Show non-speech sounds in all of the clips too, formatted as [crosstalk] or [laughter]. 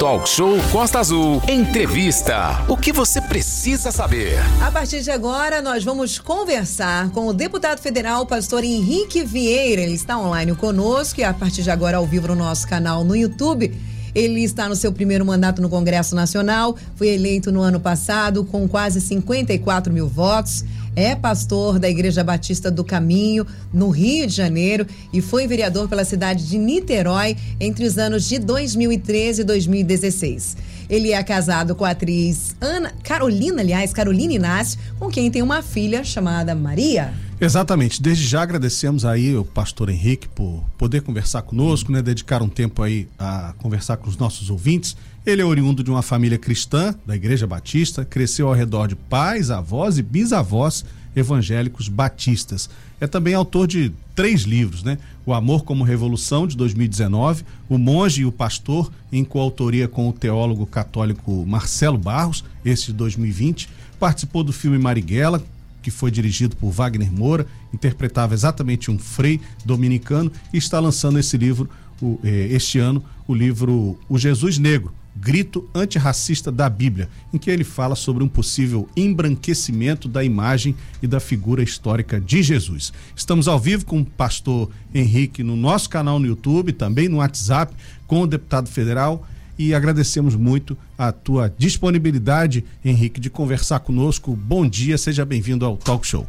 Talk Show Costa Azul. Entrevista. O que você precisa saber? A partir de agora, nós vamos conversar com o deputado federal, pastor Henrique Vieira. Ele está online conosco e a partir de agora, ao vivo no nosso canal no YouTube. Ele está no seu primeiro mandato no Congresso Nacional, foi eleito no ano passado com quase 54 mil votos. É pastor da Igreja Batista do Caminho, no Rio de Janeiro, e foi vereador pela cidade de Niterói entre os anos de 2013 e 2016. Ele é casado com a atriz Ana Carolina, aliás, Carolina Inácio, com quem tem uma filha chamada Maria. Exatamente. Desde já agradecemos aí o pastor Henrique por poder conversar conosco, né? Dedicar um tempo aí a conversar com os nossos ouvintes. Ele é oriundo de uma família cristã da Igreja Batista, cresceu ao redor de pais, avós e bisavós evangélicos batistas. É também autor de três livros, né? O Amor como Revolução, de 2019, O Monge e o Pastor, em coautoria com o teólogo católico Marcelo Barros, esse de 2020. Participou do filme Marighella, que foi dirigido por Wagner Moura, interpretava exatamente um frei dominicano e está lançando esse livro o, eh, este ano, o livro O Jesus Negro, Grito Antirracista da Bíblia, em que ele fala sobre um possível embranquecimento da imagem e da figura histórica de Jesus. Estamos ao vivo com o pastor Henrique no nosso canal no YouTube, também no WhatsApp, com o deputado federal e agradecemos muito a tua disponibilidade, Henrique, de conversar conosco. Bom dia, seja bem-vindo ao Talk Show.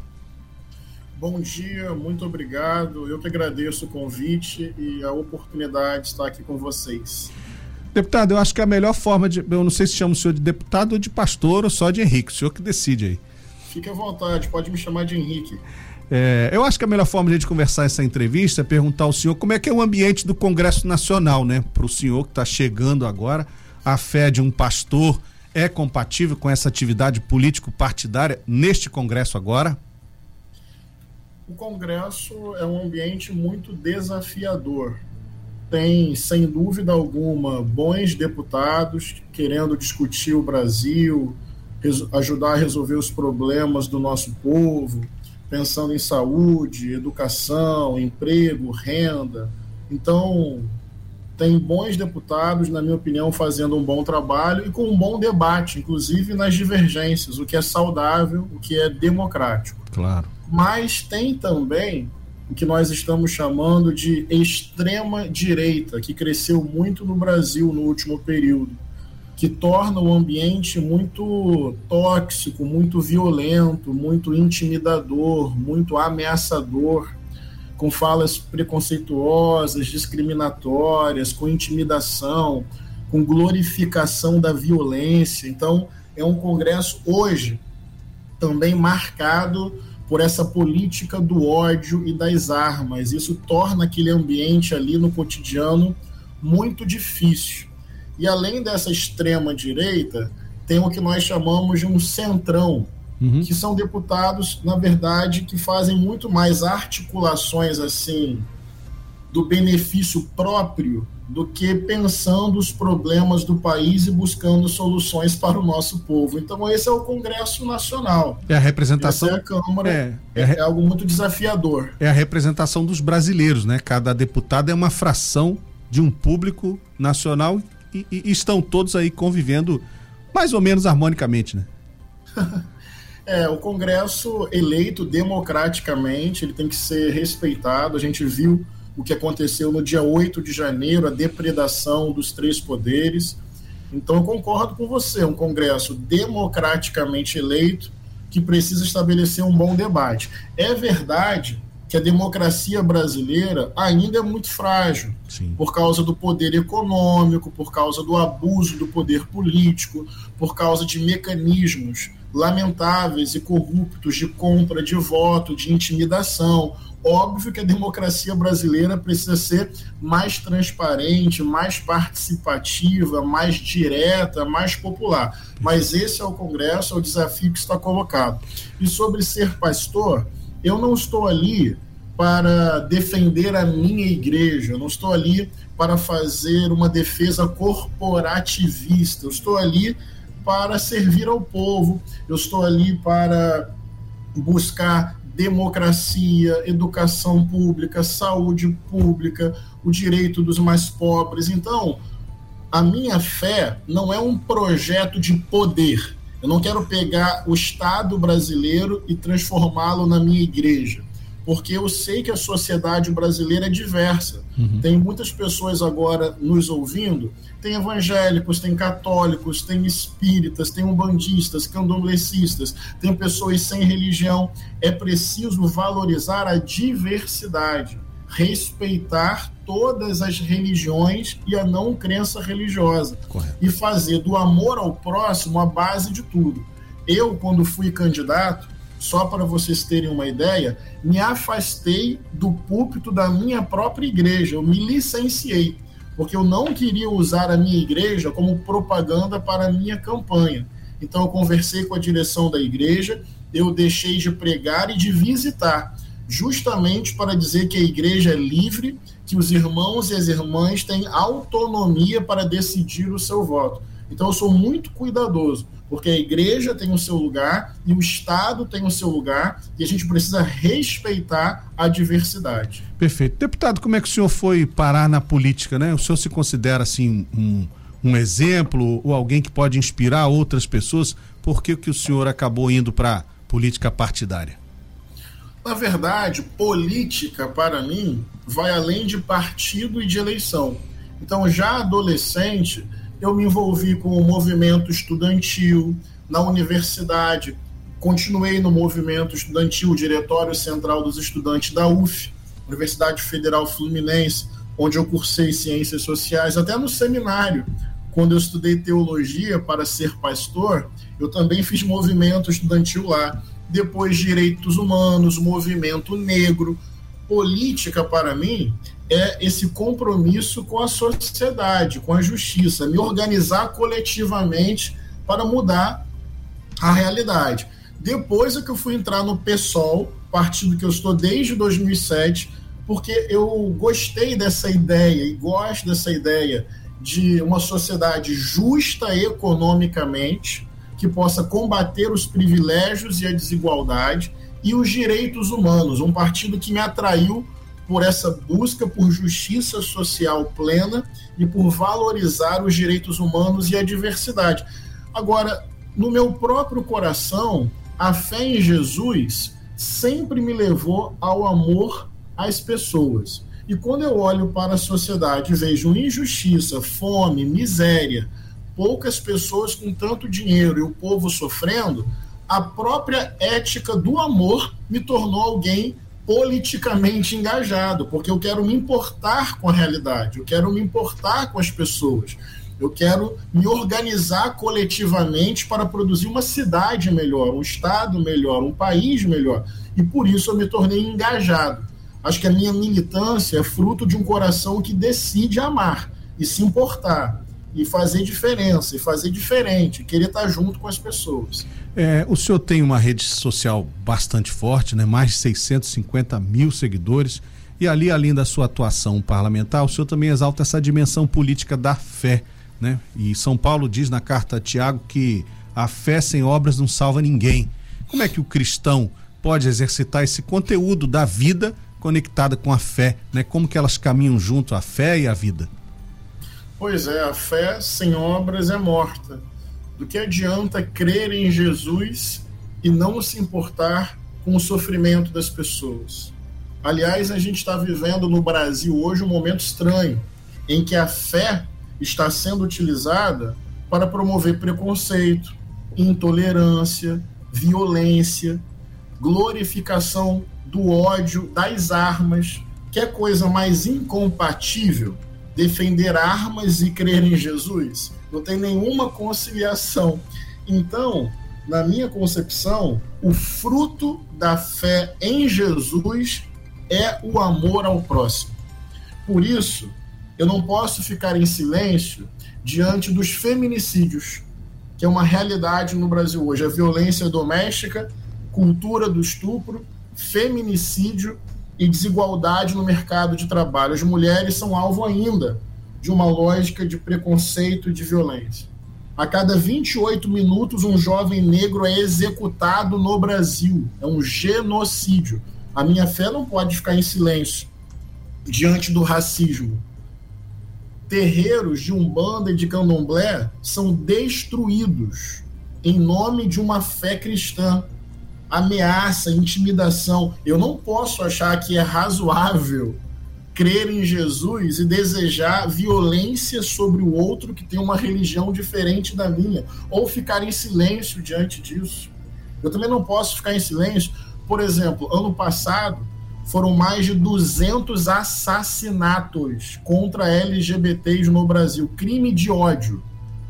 Bom dia, muito obrigado. Eu que agradeço o convite e a oportunidade de estar aqui com vocês. Deputado, eu acho que a melhor forma de. Eu não sei se chama o senhor de deputado ou de pastor ou só de Henrique, o senhor que decide aí. Fique à vontade, pode me chamar de Henrique. É, eu acho que a melhor forma de a gente conversar essa entrevista é perguntar ao senhor como é que é o ambiente do Congresso Nacional, né? Para o senhor que está chegando agora, a fé de um pastor é compatível com essa atividade político-partidária neste Congresso agora? O Congresso é um ambiente muito desafiador tem, sem dúvida alguma, bons deputados querendo discutir o Brasil, ajudar a resolver os problemas do nosso povo, pensando em saúde, educação, emprego, renda. Então, tem bons deputados, na minha opinião, fazendo um bom trabalho e com um bom debate, inclusive nas divergências, o que é saudável, o que é democrático. Claro. Mas tem também o que nós estamos chamando de extrema direita, que cresceu muito no Brasil no último período, que torna o ambiente muito tóxico, muito violento, muito intimidador, muito ameaçador, com falas preconceituosas, discriminatórias, com intimidação, com glorificação da violência. Então, é um congresso hoje também marcado por essa política do ódio e das armas. Isso torna aquele ambiente ali no cotidiano muito difícil. E além dessa extrema direita, tem o que nós chamamos de um centrão, uhum. que são deputados, na verdade, que fazem muito mais articulações assim do benefício próprio do que pensando os problemas do país e buscando soluções para o nosso povo. Então esse é o Congresso Nacional. É a representação. Essa é a Câmara. É, é, é, algo muito desafiador. É a representação dos brasileiros, né? Cada deputado é uma fração de um público nacional e, e estão todos aí convivendo mais ou menos harmonicamente, né? [laughs] É, o Congresso eleito democraticamente, ele tem que ser respeitado. A gente viu o que aconteceu no dia 8 de janeiro, a depredação dos três poderes. Então, eu concordo com você, um Congresso democraticamente eleito que precisa estabelecer um bom debate. É verdade que a democracia brasileira ainda é muito frágil, Sim. por causa do poder econômico, por causa do abuso do poder político, por causa de mecanismos lamentáveis e corruptos de compra de voto, de intimidação, Óbvio que a democracia brasileira precisa ser mais transparente, mais participativa, mais direta, mais popular. Mas esse é o Congresso, é o desafio que está colocado. E sobre ser pastor, eu não estou ali para defender a minha igreja, eu não estou ali para fazer uma defesa corporativista, eu estou ali para servir ao povo, eu estou ali para buscar democracia, educação pública, saúde pública, o direito dos mais pobres. Então, a minha fé não é um projeto de poder. Eu não quero pegar o Estado brasileiro e transformá-lo na minha igreja porque eu sei que a sociedade brasileira é diversa. Uhum. Tem muitas pessoas agora nos ouvindo, tem evangélicos, tem católicos, tem espíritas, tem umbandistas, candomblecistas, tem pessoas sem religião. É preciso valorizar a diversidade, respeitar todas as religiões e a não crença religiosa Correto. e fazer do amor ao próximo a base de tudo. Eu, quando fui candidato, só para vocês terem uma ideia, me afastei do púlpito da minha própria igreja, eu me licenciei, porque eu não queria usar a minha igreja como propaganda para a minha campanha. Então eu conversei com a direção da igreja, eu deixei de pregar e de visitar, justamente para dizer que a igreja é livre, que os irmãos e as irmãs têm autonomia para decidir o seu voto. Então eu sou muito cuidadoso porque a igreja tem o seu lugar e o Estado tem o seu lugar e a gente precisa respeitar a diversidade. Perfeito. Deputado, como é que o senhor foi parar na política, né? O senhor se considera assim um, um exemplo ou alguém que pode inspirar outras pessoas? Por que, que o senhor acabou indo para política partidária? Na verdade, política para mim vai além de partido e de eleição. Então, já adolescente, eu me envolvi com o movimento estudantil na universidade, continuei no movimento estudantil, Diretório Central dos Estudantes da UF, Universidade Federal Fluminense, onde eu cursei Ciências Sociais, até no seminário, quando eu estudei teologia para ser pastor, eu também fiz movimento estudantil lá. Depois, direitos humanos, movimento negro. Política, para mim, é esse compromisso com a sociedade, com a justiça, me organizar coletivamente para mudar a realidade. Depois é que eu fui entrar no PSOL, partido que eu estou desde 2007, porque eu gostei dessa ideia e gosto dessa ideia de uma sociedade justa economicamente, que possa combater os privilégios e a desigualdade e os direitos humanos. Um partido que me atraiu por essa busca por justiça social plena e por valorizar os direitos humanos e a diversidade. Agora, no meu próprio coração, a fé em Jesus sempre me levou ao amor às pessoas. E quando eu olho para a sociedade e vejo injustiça, fome, miséria, poucas pessoas com tanto dinheiro e o povo sofrendo, a própria ética do amor me tornou alguém politicamente engajado, porque eu quero me importar com a realidade, eu quero me importar com as pessoas, eu quero me organizar coletivamente para produzir uma cidade melhor, um estado melhor, um país melhor. E por isso eu me tornei engajado. Acho que a minha militância é fruto de um coração que decide amar e se importar e fazer diferença, e fazer diferente, querer estar junto com as pessoas. É, o senhor tem uma rede social bastante forte, né? mais de 650 mil seguidores. E ali, além da sua atuação parlamentar, o senhor também exalta essa dimensão política da fé. Né? E São Paulo diz na carta a Tiago que a fé sem obras não salva ninguém. Como é que o cristão pode exercitar esse conteúdo da vida conectada com a fé? Né? Como que elas caminham junto, a fé e a vida? Pois é, a fé sem obras é morta. Do que adianta crer em Jesus e não se importar com o sofrimento das pessoas? Aliás, a gente está vivendo no Brasil hoje um momento estranho, em que a fé está sendo utilizada para promover preconceito, intolerância, violência, glorificação do ódio, das armas. Que é coisa mais incompatível defender armas e crer em Jesus. Não tem nenhuma conciliação. Então, na minha concepção, o fruto da fé em Jesus é o amor ao próximo. Por isso, eu não posso ficar em silêncio diante dos feminicídios, que é uma realidade no Brasil hoje. A violência doméstica, cultura do estupro, feminicídio e desigualdade no mercado de trabalho. As mulheres são alvo ainda de uma lógica de preconceito e de violência. A cada 28 minutos, um jovem negro é executado no Brasil. É um genocídio. A minha fé não pode ficar em silêncio diante do racismo. terreiros de Umbanda e de Candomblé são destruídos em nome de uma fé cristã. Ameaça, intimidação. Eu não posso achar que é razoável crer em Jesus e desejar violência sobre o outro que tem uma religião diferente da minha, ou ficar em silêncio diante disso. Eu também não posso ficar em silêncio. Por exemplo, ano passado foram mais de 200 assassinatos contra LGBTs no Brasil, crime de ódio.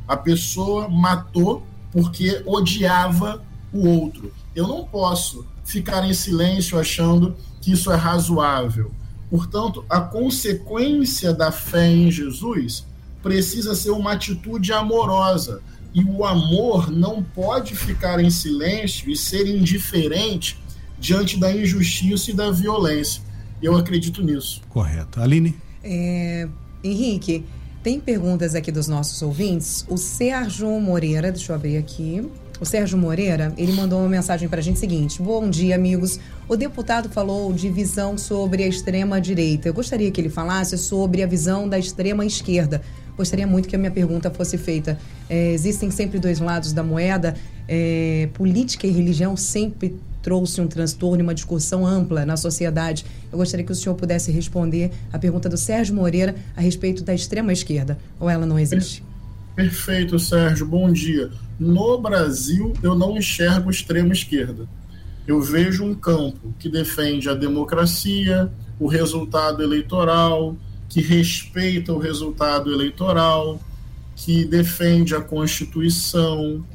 A pessoa matou porque odiava o outro. Eu não posso ficar em silêncio achando que isso é razoável. Portanto, a consequência da fé em Jesus precisa ser uma atitude amorosa. E o amor não pode ficar em silêncio e ser indiferente diante da injustiça e da violência. Eu acredito nisso. Correto. Aline? É, Henrique, tem perguntas aqui dos nossos ouvintes. O Sérgio Moreira, deixa eu abrir aqui. O Sérgio Moreira, ele mandou uma mensagem para a gente seguinte: Bom dia, amigos. O deputado falou de visão sobre a extrema direita. Eu gostaria que ele falasse sobre a visão da extrema esquerda. Gostaria muito que a minha pergunta fosse feita. É, existem sempre dois lados da moeda. É, política e religião sempre trouxe um transtorno e uma discussão ampla na sociedade. Eu gostaria que o senhor pudesse responder a pergunta do Sérgio Moreira a respeito da extrema esquerda. Ou ela não existe? Perfeito, Sérgio. Bom dia. No Brasil, eu não enxergo extrema esquerda. Eu vejo um campo que defende a democracia, o resultado eleitoral, que respeita o resultado eleitoral, que defende a Constituição,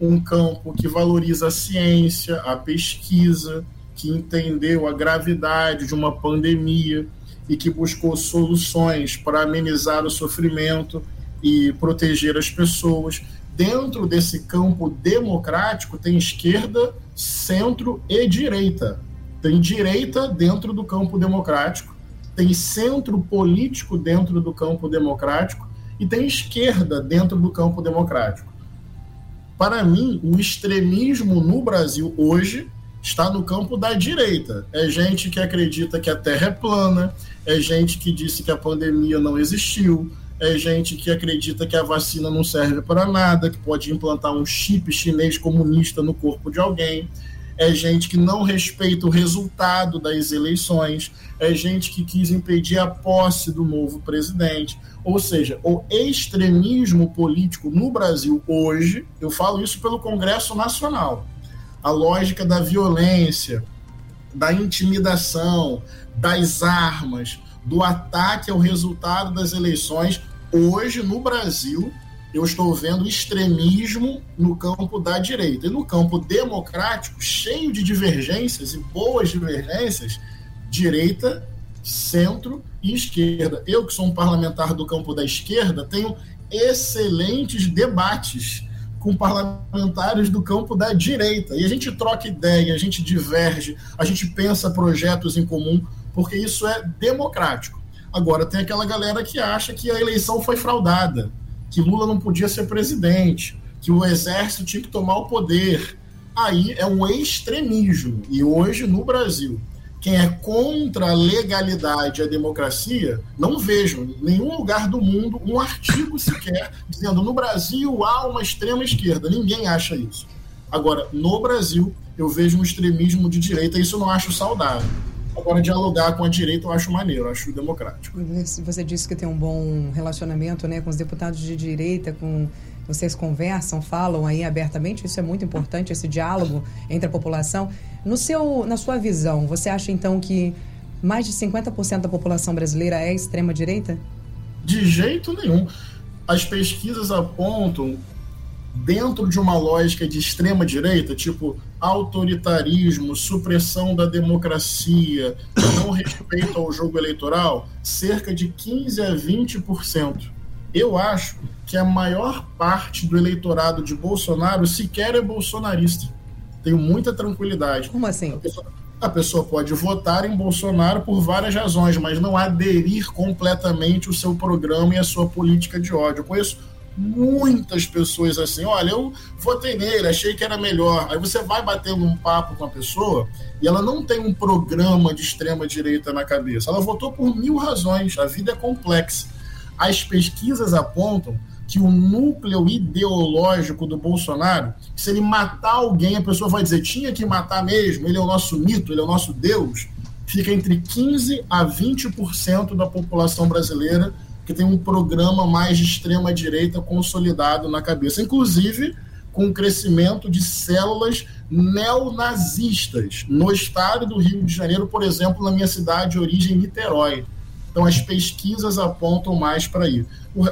um campo que valoriza a ciência, a pesquisa, que entendeu a gravidade de uma pandemia e que buscou soluções para amenizar o sofrimento e proteger as pessoas. Dentro desse campo democrático, tem esquerda, centro e direita. Tem direita dentro do campo democrático, tem centro político dentro do campo democrático e tem esquerda dentro do campo democrático. Para mim, o extremismo no Brasil hoje está no campo da direita. É gente que acredita que a Terra é plana, é gente que disse que a pandemia não existiu, é gente que acredita que a vacina não serve para nada, que pode implantar um chip chinês comunista no corpo de alguém é gente que não respeita o resultado das eleições, é gente que quis impedir a posse do novo presidente. Ou seja, o extremismo político no Brasil hoje, eu falo isso pelo Congresso Nacional, a lógica da violência, da intimidação, das armas, do ataque ao resultado das eleições, hoje no Brasil eu estou vendo extremismo no campo da direita. E no campo democrático, cheio de divergências e boas divergências, direita, centro e esquerda. Eu, que sou um parlamentar do campo da esquerda, tenho excelentes debates com parlamentares do campo da direita. E a gente troca ideia, a gente diverge, a gente pensa projetos em comum, porque isso é democrático. Agora, tem aquela galera que acha que a eleição foi fraudada que Lula não podia ser presidente, que o exército tinha que tomar o poder. Aí é um extremismo. E hoje, no Brasil, quem é contra a legalidade e a democracia, não vejo em nenhum lugar do mundo um artigo sequer dizendo no Brasil há uma extrema esquerda. Ninguém acha isso. Agora, no Brasil, eu vejo um extremismo de direita e isso eu não acho saudável. Agora, dialogar com a direita eu acho maneiro, eu acho democrático. Você disse que tem um bom relacionamento né, com os deputados de direita, com vocês conversam, falam aí abertamente, isso é muito importante, esse diálogo entre a população. No seu, na sua visão, você acha então que mais de 50% da população brasileira é extrema-direita? De jeito nenhum. As pesquisas apontam dentro de uma lógica de extrema direita, tipo autoritarismo, supressão da democracia, não respeito ao jogo eleitoral, cerca de 15 a 20%. Eu acho que a maior parte do eleitorado de Bolsonaro sequer é bolsonarista. Tenho muita tranquilidade. Como assim? A pessoa, a pessoa pode votar em Bolsonaro por várias razões, mas não aderir completamente o seu programa e a sua política de ódio. Eu conheço muitas pessoas assim, olha, eu votei nele, achei que era melhor. Aí você vai batendo um papo com a pessoa e ela não tem um programa de extrema direita na cabeça. Ela votou por mil razões, a vida é complexa. As pesquisas apontam que o núcleo ideológico do Bolsonaro, se ele matar alguém, a pessoa vai dizer tinha que matar mesmo, ele é o nosso mito, ele é o nosso Deus, fica entre 15 a 20% da população brasileira que tem um programa mais de extrema direita consolidado na cabeça, inclusive com o crescimento de células neonazistas no estado do Rio de Janeiro, por exemplo, na minha cidade de origem Niterói. Então, as pesquisas apontam mais para aí.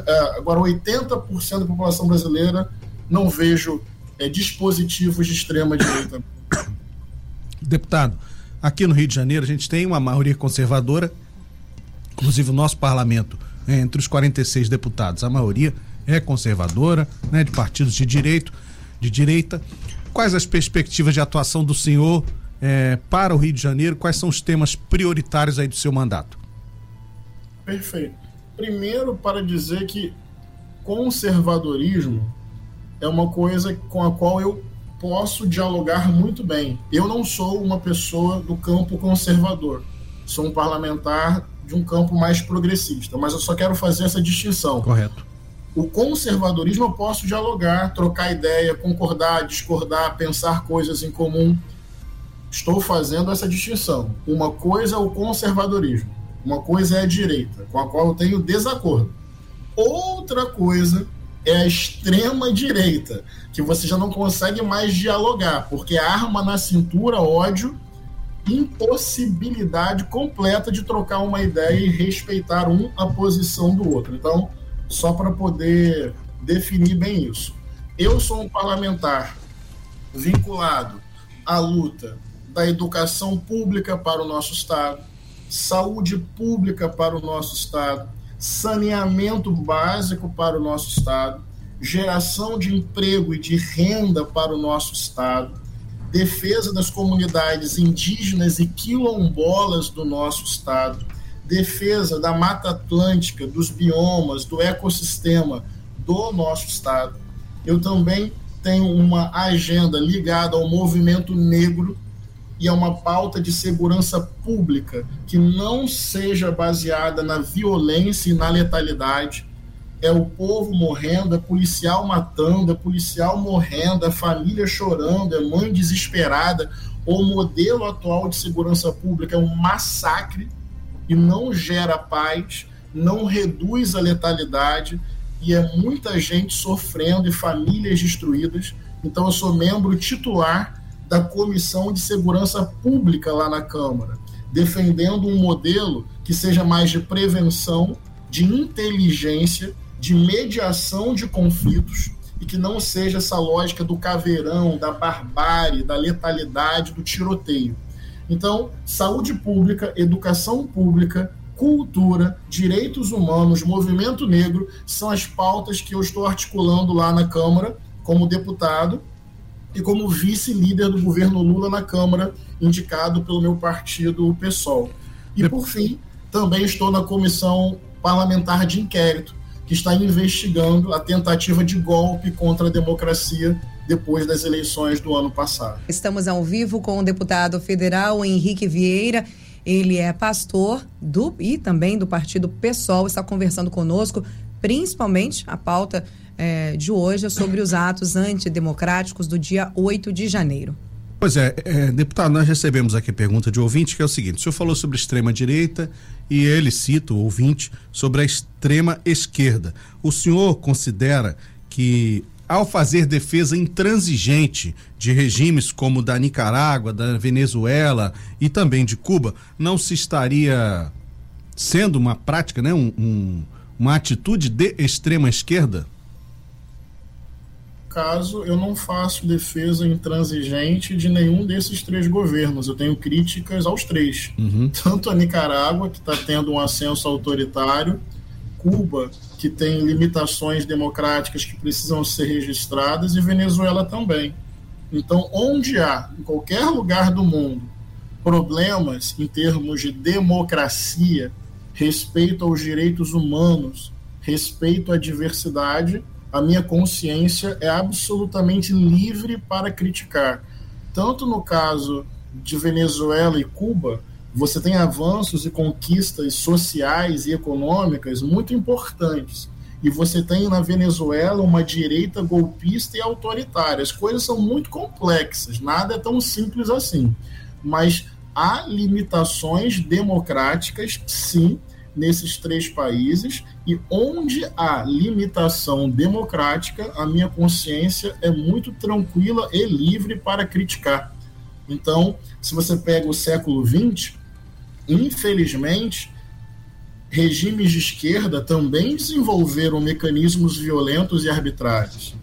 É, agora, 80% da população brasileira não vejo é, dispositivos de extrema-direita. Deputado, aqui no Rio de Janeiro a gente tem uma maioria conservadora, inclusive o nosso parlamento, é, entre os 46 deputados, a maioria é conservadora, né, de partidos de direito, de direita. Quais as perspectivas de atuação do senhor é, para o Rio de Janeiro? Quais são os temas prioritários aí do seu mandato? Perfeito. Primeiro, para dizer que conservadorismo é uma coisa com a qual eu posso dialogar muito bem. Eu não sou uma pessoa do campo conservador. Sou um parlamentar de um campo mais progressista, mas eu só quero fazer essa distinção. Correto. O conservadorismo eu posso dialogar, trocar ideia, concordar, discordar, pensar coisas em comum. Estou fazendo essa distinção. Uma coisa é o conservadorismo uma coisa é a direita, com a qual eu tenho desacordo. Outra coisa é a extrema direita, que você já não consegue mais dialogar, porque arma na cintura ódio, impossibilidade completa de trocar uma ideia e respeitar um a posição do outro. Então, só para poder definir bem isso. Eu sou um parlamentar vinculado à luta da educação pública para o nosso Estado, saúde pública para o nosso Estado, saneamento básico para o nosso Estado, geração de emprego e de renda para o nosso Estado, defesa das comunidades indígenas e quilombolas do nosso Estado, defesa da Mata Atlântica, dos biomas, do ecossistema do nosso Estado. Eu também tenho uma agenda ligada ao movimento negro e é uma pauta de segurança pública que não seja baseada na violência e na letalidade. É o povo morrendo, é policial matando, é policial morrendo, é família chorando, é mãe desesperada. O modelo atual de segurança pública é um massacre e não gera paz, não reduz a letalidade e é muita gente sofrendo e famílias destruídas. Então, eu sou membro titular da Comissão de Segurança Pública lá na Câmara, defendendo um modelo que seja mais de prevenção, de inteligência, de mediação de conflitos e que não seja essa lógica do caveirão, da barbárie, da letalidade, do tiroteio. Então, saúde pública, educação pública, cultura, direitos humanos, movimento negro são as pautas que eu estou articulando lá na Câmara como deputado e como vice-líder do governo Lula na Câmara, indicado pelo meu partido, o PSOL. E, por fim, também estou na comissão parlamentar de inquérito, que está investigando a tentativa de golpe contra a democracia depois das eleições do ano passado. Estamos ao vivo com o deputado federal Henrique Vieira. Ele é pastor do e também do partido PSOL, está conversando conosco, principalmente a pauta é, de hoje é sobre os atos antidemocráticos do dia 8 de janeiro. Pois é, é, deputado, nós recebemos aqui pergunta de ouvinte que é o seguinte: o senhor falou sobre extrema direita e ele cita o ouvinte sobre a extrema esquerda. O senhor considera que ao fazer defesa intransigente de regimes como da Nicarágua, da Venezuela e também de Cuba, não se estaria sendo uma prática, né, um, um, uma atitude de extrema esquerda? Caso, eu não faço defesa intransigente de nenhum desses três governos. Eu tenho críticas aos três. Uhum. Tanto a Nicarágua, que está tendo um ascenso autoritário, Cuba, que tem limitações democráticas que precisam ser registradas, e Venezuela também. Então, onde há, em qualquer lugar do mundo, problemas em termos de democracia, respeito aos direitos humanos, respeito à diversidade, a minha consciência é absolutamente livre para criticar. Tanto no caso de Venezuela e Cuba, você tem avanços e conquistas sociais e econômicas muito importantes. E você tem na Venezuela uma direita golpista e autoritária. As coisas são muito complexas, nada é tão simples assim. Mas há limitações democráticas, sim, nesses três países, e onde há limitação democrática, a minha consciência é muito tranquila e livre para criticar. Então, se você pega o século XX, infelizmente, regimes de esquerda também desenvolveram mecanismos violentos e arbitrários.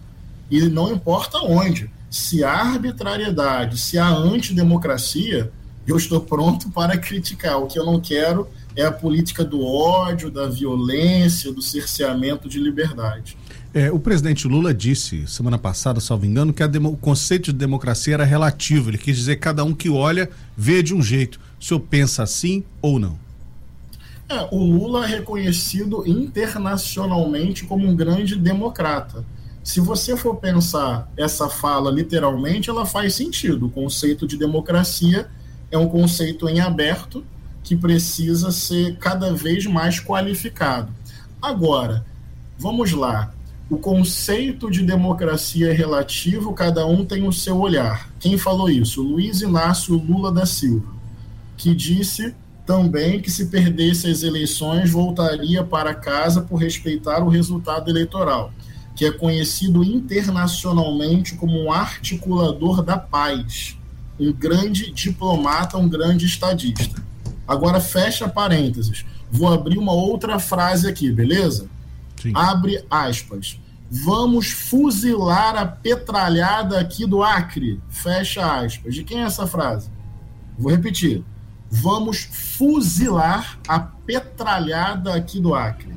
E não importa onde, se há arbitrariedade, se há antidemocracia, eu estou pronto para criticar. O que eu não quero é a política do ódio, da violência, do cerceamento de liberdade. É, o presidente Lula disse semana passada, salvo engano, que o conceito de democracia era relativo. Ele quis dizer que cada um que olha vê de um jeito. O senhor pensa assim ou não? É, o Lula é reconhecido internacionalmente como um grande democrata. Se você for pensar essa fala literalmente, ela faz sentido. O conceito de democracia é um conceito em aberto que precisa ser cada vez mais qualificado. Agora, vamos lá. O conceito de democracia é relativo, cada um tem o seu olhar. Quem falou isso? Luiz Inácio Lula da Silva, que disse também que se perdesse as eleições voltaria para casa por respeitar o resultado eleitoral, que é conhecido internacionalmente como um articulador da paz, um grande diplomata, um grande estadista. Agora fecha parênteses. Vou abrir uma outra frase aqui, beleza? Sim. Abre aspas. Vamos fuzilar a petralhada aqui do Acre. Fecha aspas. De quem é essa frase? Vou repetir. Vamos fuzilar a petralhada aqui do Acre.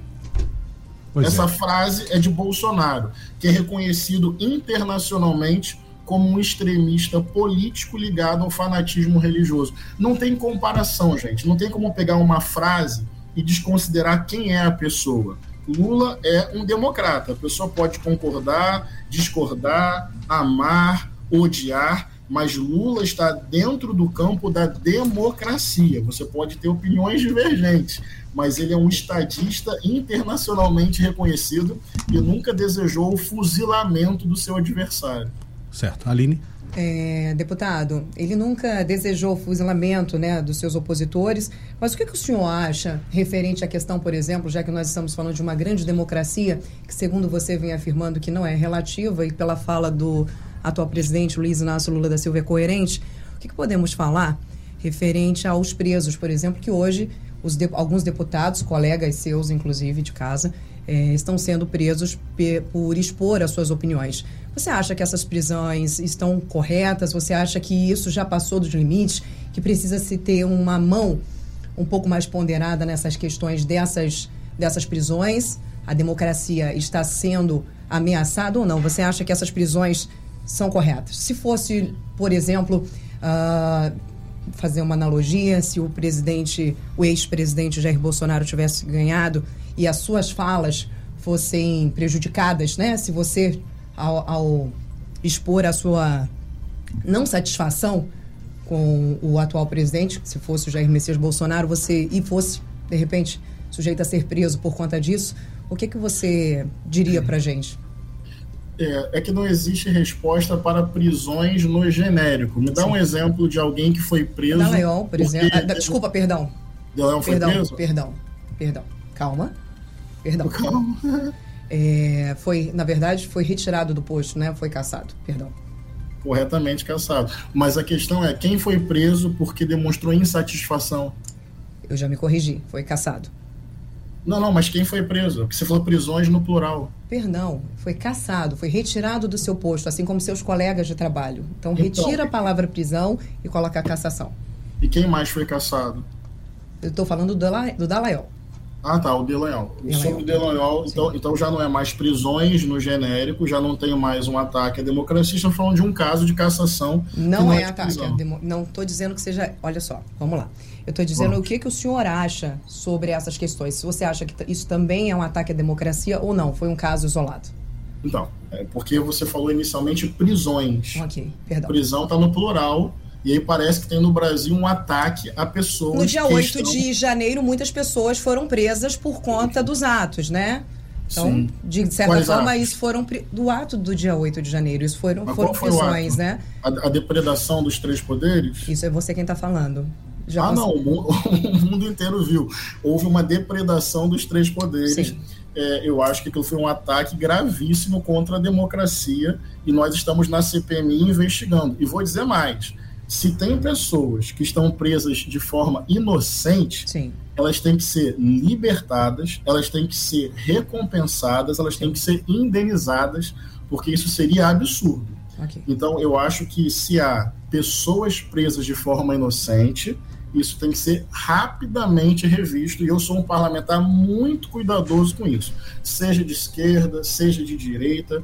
Pois essa é. frase é de Bolsonaro, que é reconhecido internacionalmente como um extremista político ligado ao fanatismo religioso. Não tem comparação, gente. Não tem como pegar uma frase e desconsiderar quem é a pessoa. Lula é um democrata. A pessoa pode concordar, discordar, amar, odiar, mas Lula está dentro do campo da democracia. Você pode ter opiniões divergentes, mas ele é um estadista internacionalmente reconhecido e nunca desejou o fuzilamento do seu adversário. Certo. Aline? É, deputado, ele nunca desejou o fuzilamento né, dos seus opositores, mas o que, que, o senhor acha referente à questão, por exemplo, já que nós estamos falando de uma grande democracia, que segundo você vem afirmando que não é relativa e pela fala do atual presidente Luiz Inácio Lula da Silva é coerente, o que, que podemos falar referente aos presos, por exemplo, que hoje de, alguns deputados, colegas seus, inclusive, de casa, é, estão sendo presos por expor as suas opiniões. Você acha que essas prisões estão corretas? Você acha que isso já passou dos limites? Que precisa se ter uma mão um pouco mais ponderada nessas questões dessas, dessas prisões? A democracia está sendo ameaçada ou não? Você acha que essas prisões são corretas? Se fosse, por exemplo, uh, fazer uma analogia, se o presidente, o ex-presidente Jair Bolsonaro tivesse ganhado e as suas falas fossem prejudicadas, né? Se você, ao, ao expor a sua não satisfação com o atual presidente, se fosse o Jair Messias Bolsonaro, você e fosse, de repente, sujeito a ser preso por conta disso, o que, que você diria para gente? É, é, que não existe resposta para prisões no genérico. Me dá Sim. um exemplo de alguém que foi preso. Dallagnol, por exemplo. Ah, desculpa, perdão. Dallagnol foi perdão, preso? Perdão, perdão. Calma. Perdão. É, foi, na verdade, foi retirado do posto, né? Foi caçado, perdão. Corretamente caçado. Mas a questão é quem foi preso porque demonstrou insatisfação? Eu já me corrigi, foi caçado. Não, não, mas quem foi preso? Porque você falou prisões no plural. Perdão, foi caçado, foi retirado do seu posto, assim como seus colegas de trabalho. Então, então retira a palavra prisão e coloca a cassação. E quem mais foi caçado? Eu estou falando do, do Dalaiol. Ah, tá, o Delanhol. Sobre o Delanhol, então, então já não é mais prisões no genérico, já não tem mais um ataque à democracia, estamos falando de um caso de cassação. Não, não é, é ataque. Demo... Não estou dizendo que seja. Olha só, vamos lá. Eu estou dizendo o que, que o senhor acha sobre essas questões. Se você acha que isso também é um ataque à democracia ou não, foi um caso isolado. Então, é porque você falou inicialmente prisões. Ok, perdão. Prisão está no plural E aí parece que tem no Brasil um ataque a pessoas. No dia 8 estão... de janeiro, muitas pessoas foram presas por conta dos atos, né? Então, Sim. de certa Quais forma, atos? isso foram do ato do dia 8 de janeiro. Isso foram, foram prisões, né? A, a, depredação dos três poderes? Isso é você quem está falando. Já ah, não, o mundo, [laughs] o mundo, inteiro viu. Houve uma depredação dos três poderes. É, eu acho que aquilo foi um ataque gravíssimo contra a democracia e nós estamos na CPMI investigando. E vou dizer mais: se tem pessoas que estão presas de forma inocente, Sim. elas têm que ser libertadas, elas têm que ser recompensadas, elas têm que ser indenizadas, porque isso seria absurdo. Okay. Então, eu acho que se há pessoas presas de forma inocente, isso tem que ser rapidamente revisto e eu sou um parlamentar muito cuidadoso com isso, seja de esquerda, seja de direita,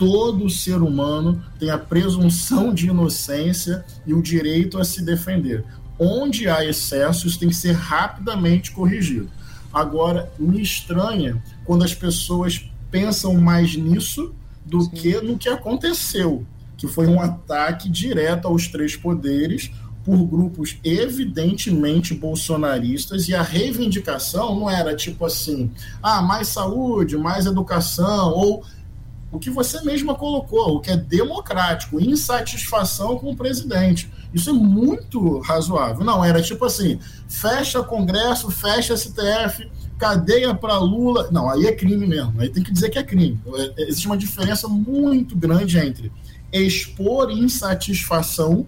todo ser humano tem a presunção de inocência e o direito a se defender. Onde há excessos, tem que ser rapidamente corrigido. Agora, me estranha quando as pessoas pensam mais nisso do Sim. que no que aconteceu, que foi um ataque direto aos três poderes por grupos evidentemente bolsonaristas e a reivindicação não era tipo assim, ah, mais saúde, mais educação ou o que você mesma colocou, o que é democrático, insatisfação com o presidente. Isso é muito razoável. Não, era tipo assim: fecha Congresso, fecha STF, cadeia para Lula. Não, aí é crime mesmo. Aí tem que dizer que é crime. É, existe uma diferença muito grande entre expor insatisfação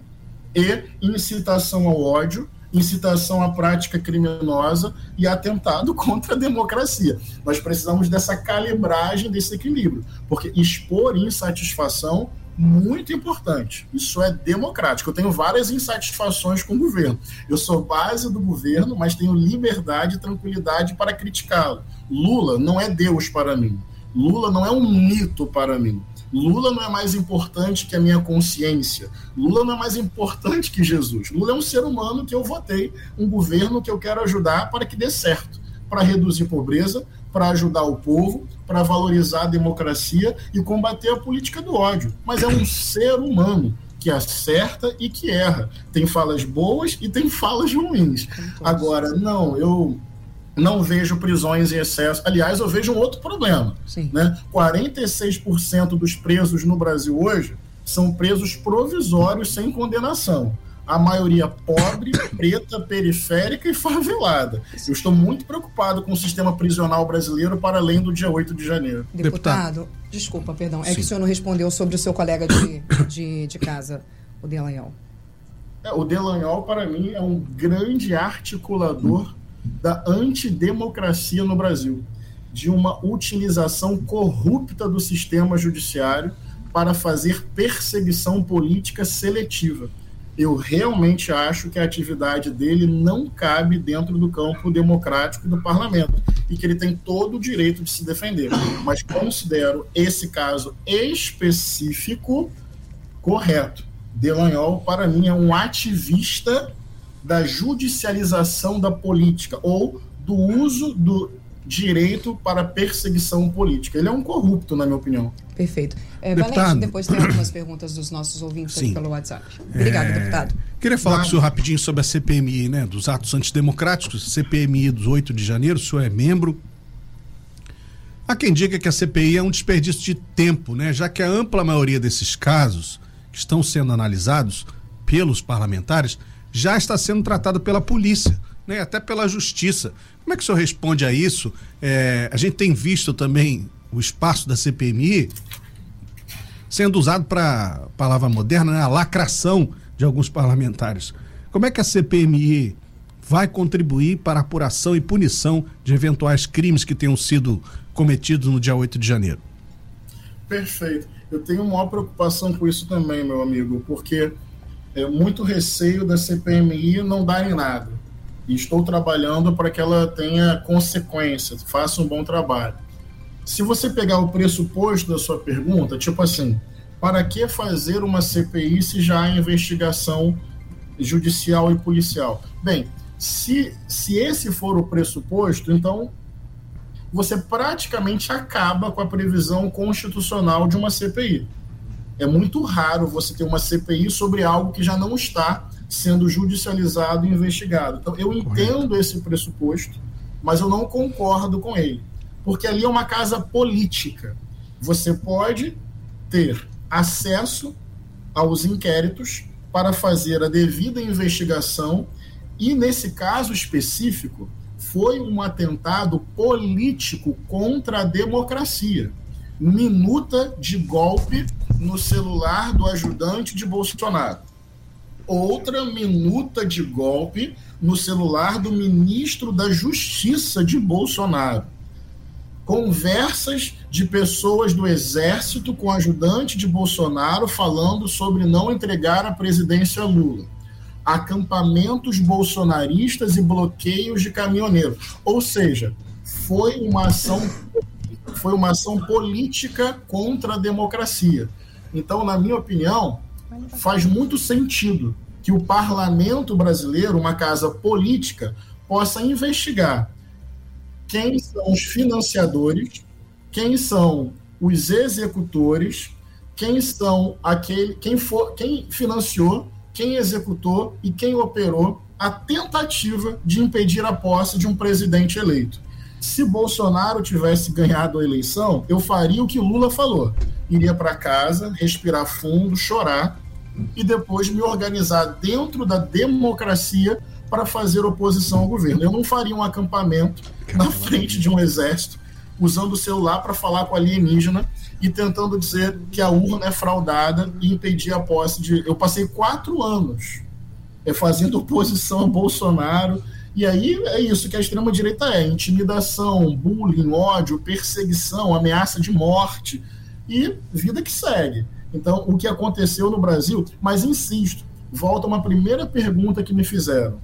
e incitação ao ódio incitação à prática criminosa e atentado [laughs] contra a democracia. Nós precisamos dessa calibragem, desse equilíbrio, porque expor insatisfação muito importante. Isso é democrático. Eu tenho várias insatisfações com o governo. Eu sou base do governo, mas tenho liberdade e tranquilidade para criticá-lo. Lula não é Deus para mim. Lula não é um mito para mim. Lula não é mais importante que a minha consciência. Lula não é mais importante que Jesus. Lula é um ser humano que eu votei, um governo que eu quero ajudar para que dê certo, para reduzir pobreza, para ajudar o povo, para valorizar a democracia e combater a política do ódio. Mas é um ser humano que acerta e que erra. Tem falas boas e tem falas ruins. Agora, não, eu não vejo prisões em excesso. Aliás, eu vejo um outro problema. Sim. Né? 46% dos presos no Brasil hoje são presos provisórios sem condenação. A maioria pobre, [coughs] preta, periférica e favelada. Eu estou muito preocupado com o sistema prisional brasileiro para além do dia 8 de janeiro. Deputado, Deputado. desculpa, perdão. É Sim. que o senhor não respondeu sobre o seu colega de, de, de casa, o Delanhol. É, o Delanhol, para mim, é um grande articulador da antidemocracia no Brasil, de uma utilização corrupta do sistema judiciário para fazer perseguição política seletiva. Eu realmente acho que a atividade dele não cabe dentro do campo democrático do parlamento e que ele tem todo o direito de se defender. Mas considero esse caso específico correto. Delanhol, para mim, é um ativista da judicialização da política ou do uso do direito para perseguição política. Ele é um corrupto, na minha opinião. Perfeito. É, Valente, depois tem algumas perguntas dos nossos ouvintes pelo WhatsApp. Obrigado, é... deputado. Queria falar com o senhor rapidinho sobre a CPMI, né? Dos atos antidemocráticos, CPMI dos 8 de janeiro, o senhor é membro. Há quem diga que a CPI é um desperdício de tempo, né? Já que a ampla maioria desses casos que estão sendo analisados pelos parlamentares já está sendo tratado pela polícia, né? até pela justiça. Como é que o senhor responde a isso? É, a gente tem visto também o espaço da CPMI sendo usado para palavra moderna, né? a lacração de alguns parlamentares. Como é que a CPMI vai contribuir para a apuração e punição de eventuais crimes que tenham sido cometidos no dia 8 de janeiro? Perfeito. Eu tenho maior preocupação com isso também, meu amigo, porque é, muito receio da CPMI não dar em nada. E estou trabalhando para que ela tenha consequências, faça um bom trabalho. Se você pegar o pressuposto da sua pergunta, tipo assim, para que fazer uma CPI se já há investigação judicial e policial? Bem, se, se esse for o pressuposto, então você praticamente acaba com a previsão constitucional de uma CPI. É muito raro você ter uma CPI sobre algo que já não está sendo judicializado e investigado. Então, eu entendo esse pressuposto, mas eu não concordo com ele, porque ali é uma casa política. Você pode ter acesso aos inquéritos para fazer a devida investigação e, nesse caso específico, foi um atentado político contra a democracia. Minuta de golpe no celular do ajudante de Bolsonaro. Outra minuta de golpe no celular do ministro da Justiça de Bolsonaro. Conversas de pessoas do Exército com ajudante de Bolsonaro falando sobre não entregar a presidência Lula acampamentos bolsonaristas e bloqueios de caminhoneiros. Ou seja, foi uma ação foi uma ação política contra a democracia. Então, na minha opinião, faz muito sentido que o parlamento brasileiro, uma casa política, possa investigar quem são os financiadores, quem são os executores, quem são aquele, quem for, quem financiou quem executou e quem operou a tentativa de impedir a posse de um presidente eleito. Se Bolsonaro tivesse ganhado a eleição, eu faria o que Lula falou: iria para casa, respirar fundo, chorar e depois me organizar dentro da democracia para fazer oposição ao governo. Eu não faria um acampamento na frente de um exército usando o celular para falar com alienígena e tentando dizer que a urna é fraudada e impedir a posse de. Eu passei quatro anos é, fazendo oposição a Bolsonaro. E aí é isso que a extrema-direita é: intimidação, bullying, ódio, perseguição, ameaça de morte e vida que segue. Então, o que aconteceu no Brasil, mas insisto, volta uma primeira pergunta que me fizeram.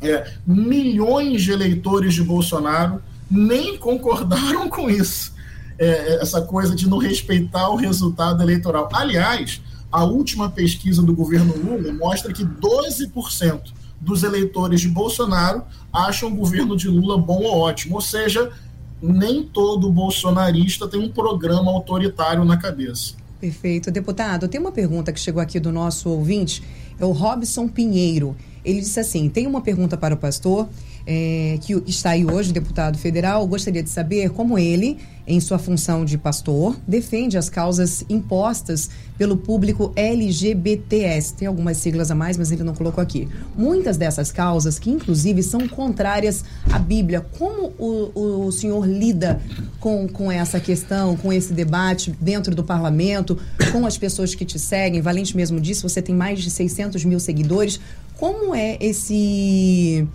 É, milhões de eleitores de Bolsonaro nem concordaram com isso é, é, essa coisa de não respeitar o resultado eleitoral. Aliás, a última pesquisa do governo Lula mostra que 12% dos eleitores de Bolsonaro acham o governo de Lula bom ou ótimo. Ou seja, nem todo bolsonarista tem um programa autoritário na cabeça. Perfeito. Deputado, tem uma pergunta que chegou aqui do nosso ouvinte, é o Robson Pinheiro. Ele disse assim: tem uma pergunta para o pastor é, que está aí hoje, deputado federal, gostaria de saber como ele, em sua função de pastor, defende as causas impostas pelo público LGBTS. Tem algumas siglas a mais, mas ele não colocou aqui. Muitas dessas causas, que inclusive são contrárias à Bíblia. Como o, o senhor lida com, com essa questão, com esse debate dentro do parlamento, com as pessoas que te seguem? Valente mesmo disse, você tem mais de 600 mil seguidores. Como é esse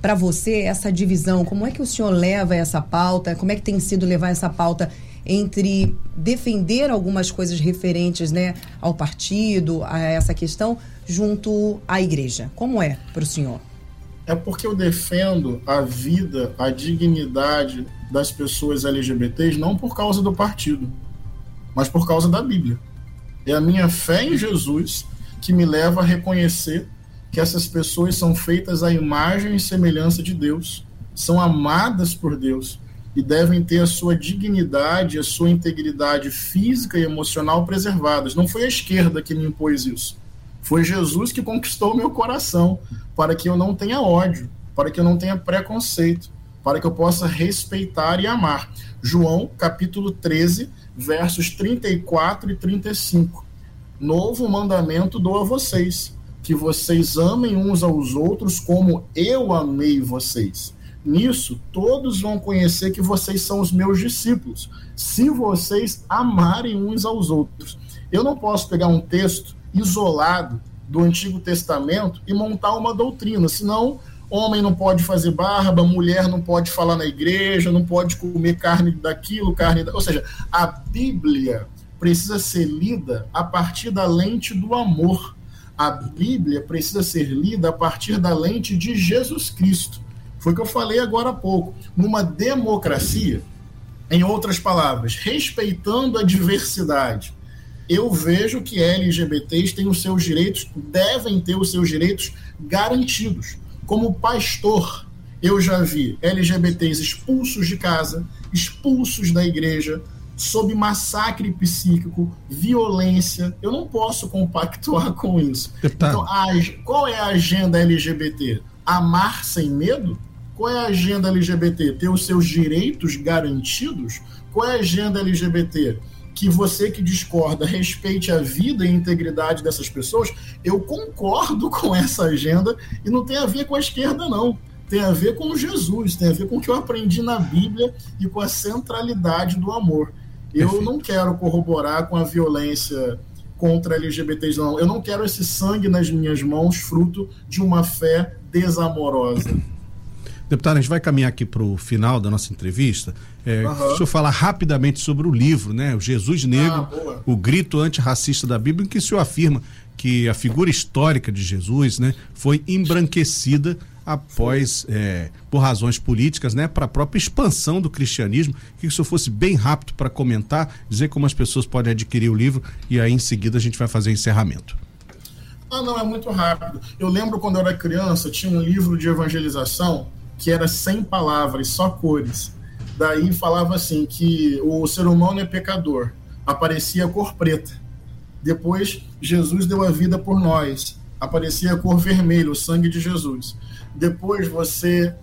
para você essa divisão? Como é que o senhor leva essa pauta? Como é que tem sido levar essa pauta entre defender algumas coisas referentes né, ao partido, a essa questão, junto à igreja? Como é para o senhor? É porque eu defendo a vida, a dignidade das pessoas LGBTs não por causa do partido, mas por causa da Bíblia. É a minha fé em Jesus que me leva a reconhecer que essas pessoas são feitas à imagem e semelhança de Deus, são amadas por Deus e devem ter a sua dignidade, a sua integridade física e emocional preservadas. Não foi a esquerda que me impôs isso. Foi Jesus que conquistou meu coração para que eu não tenha ódio, para que eu não tenha preconceito, para que eu possa respeitar e amar. João, capítulo 13, versos 34 e 35. Novo mandamento dou a vocês que vocês amem uns aos outros como eu amei vocês. Nisso, todos vão conhecer que vocês são os meus discípulos, se vocês amarem uns aos outros. Eu não posso pegar um texto isolado do Antigo Testamento e montar uma doutrina, senão homem não pode fazer barba, mulher não pode falar na igreja, não pode comer carne daquilo, carne da... Ou seja, a Bíblia precisa ser lida a partir da lente do amor a Bíblia precisa ser lida a partir da lente de Jesus Cristo. Foi o que eu falei agora há pouco. Numa democracia, em outras palavras, respeitando a diversidade, eu vejo que LGBTs têm os seus direitos, devem ter os seus direitos garantidos. Como pastor, eu já vi LGBTs expulsos de casa, expulsos da igreja, sob massacre psíquico, violência. Eu não posso compactuar [laughs] com isso. Deputado. Então, a, qual é a agenda LGBT? Amar sem medo? Qual é a agenda LGBT? Ter os seus direitos garantidos? Qual é a agenda LGBT? Que você que discorda respeite a vida e a integridade dessas pessoas. Eu concordo [laughs] com essa agenda e não tem a ver com a esquerda, não tem a ver com Jesus, tem a ver com o que eu aprendi na Bíblia e com a centralidade do amor. Eu não quero corroborar com a violência contra LGBTs, não. Eu não quero esse sangue nas minhas mãos, fruto de uma fé desamorosa. Deputado, a gente vai caminhar aqui para o final da nossa entrevista. É, uhum. O senhor falar rapidamente sobre o livro, né? O Jesus Negro, ah, o grito antirracista da Bíblia, em que o senhor afirma que a figura histórica de Jesus né, foi embranquecida após, é, por razões políticas, né, para a própria expansão do cristianismo. Que o senhor fosse bem rápido para comentar, dizer como as pessoas podem adquirir o livro e aí em seguida a gente vai fazer encerramento. Ah, não, é muito rápido. Eu lembro quando eu era criança, tinha um livro de evangelização que era sem palavras, só cores. Daí falava assim que o ser humano é pecador. Aparecia cor preta. Depois Jesus deu a vida por nós. Aparecia a cor vermelha, o sangue de Jesus depois você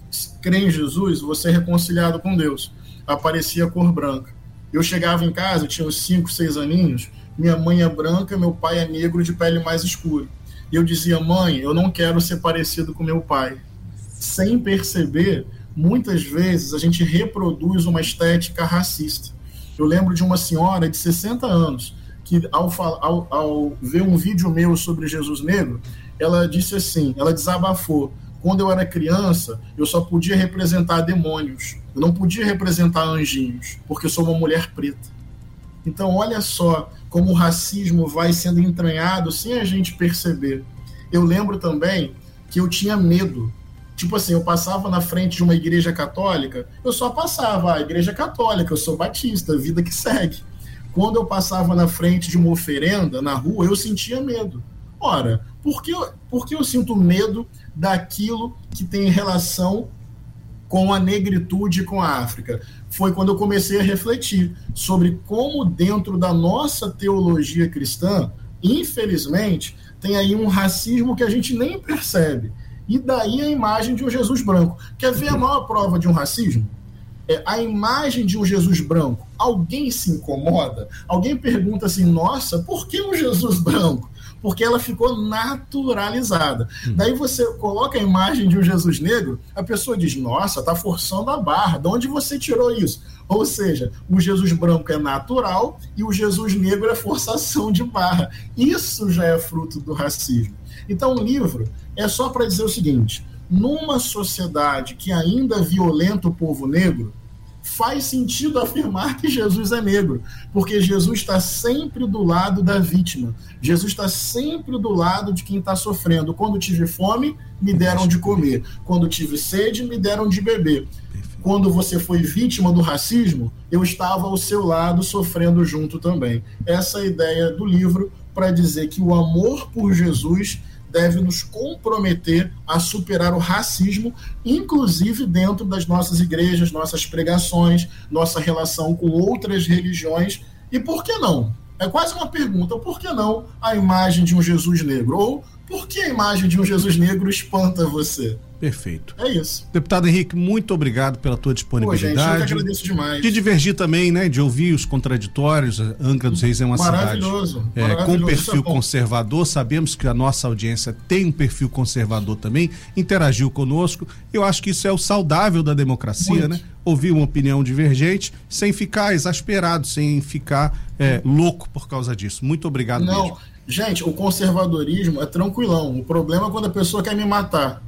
crê em Jesus, você é reconciliado com Deus. Aparecia a cor branca. Eu chegava em casa, tinha uns 5, 6 aninhos, minha mãe é branca, meu pai é negro de pele mais escura. E eu dizia, mãe, eu não quero ser parecido com meu pai. Sem perceber, muitas vezes a gente reproduz uma estética racista. Eu lembro de uma senhora de 60 anos que, ao, ao, ao ver um vídeo meu sobre Jesus Negro, ela disse assim: ela desabafou quando eu era criança, eu só podia representar demônios. Eu não podia representar anjinhos, porque eu sou uma mulher preta. Então, olha só como o racismo vai sendo entranhado sem a gente perceber. Eu lembro também que eu tinha medo. Tipo assim, eu passava na frente de uma igreja católica, eu só passava, a ah, igreja católica, eu sou batista, vida que segue. Quando eu passava na frente de uma oferenda na rua, eu sentia medo. Ora, por que, por que eu sinto medo daquilo que tem relação com a negritude e com a África. Foi quando eu comecei a refletir sobre como, dentro da nossa teologia cristã, infelizmente, tem aí um racismo que a gente nem percebe. E daí a imagem de um Jesus branco. Quer ver a maior prova de um racismo? É a imagem de um Jesus branco. Alguém se incomoda? Alguém pergunta assim: nossa, por que um Jesus branco? porque ela ficou naturalizada. Hum. Daí você coloca a imagem de um Jesus negro, a pessoa diz: Nossa, tá forçando a barra, de onde você tirou isso? Ou seja, o Jesus branco é natural e o Jesus negro é forçação de barra. Isso já é fruto do racismo. Então, o livro é só para dizer o seguinte: numa sociedade que ainda violenta o povo negro, faz sentido [laughs] afirmar que Jesus é negro, porque Jesus está sempre do lado da vítima. Jesus está sempre do lado de quem está sofrendo. Quando tive fome, me deram de comer. Quando tive sede, me deram de beber. Quando você foi vítima do racismo, eu estava ao seu lado sofrendo junto também. Essa é a ideia do livro para dizer que o amor por Jesus deve nos comprometer a superar o racismo, inclusive dentro das nossas igrejas, nossas pregações, nossa relação com outras religiões. E por que não? É quase uma pergunta: por que não a imagem de um Jesus negro? Ou por que a imagem de um Jesus negro espanta você? Perfeito. É isso. Deputado Henrique, muito obrigado pela tua disponibilidade. Pô, gente, eu que agradeço demais. De divergir também, né? De ouvir os contraditórios. Angra dos Reis é uma maravilhoso, cidade é, maravilhoso, com perfil é conservador. Sabemos que a nossa audiência tem um perfil conservador também. Interagiu conosco. Eu acho que isso é o saudável da democracia, muito. né? Ouvir uma opinião divergente sem ficar exasperado, sem ficar é, louco por causa disso. Muito obrigado Não. mesmo. Gente, o conservadorismo é tranquilão. O problema é quando a pessoa quer me matar.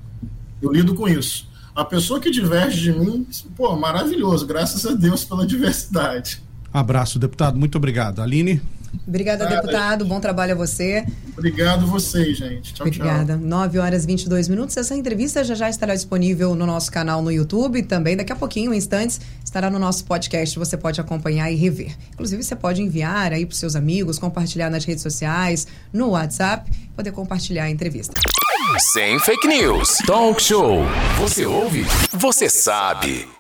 Eu lido com isso. A pessoa que diverge de mim, pô, maravilhoso. Graças a Deus pela [laughs] diversidade. Abraço, deputado. Muito obrigado. Aline? Obrigada, Obrigada, deputado. Bom trabalho a você. Obrigado vocês, gente. Tchau, Obrigada. tchau. 9 horas e 22 minutos. Essa entrevista já já estará disponível no nosso canal no YouTube. Também daqui a pouquinho, em instantes, estará no nosso podcast. Você pode acompanhar e rever. Inclusive, você pode enviar aí para seus amigos, compartilhar nas redes sociais, no WhatsApp, poder compartilhar a entrevista. Sem fake news. Talk show. Você ouve? Você sabe.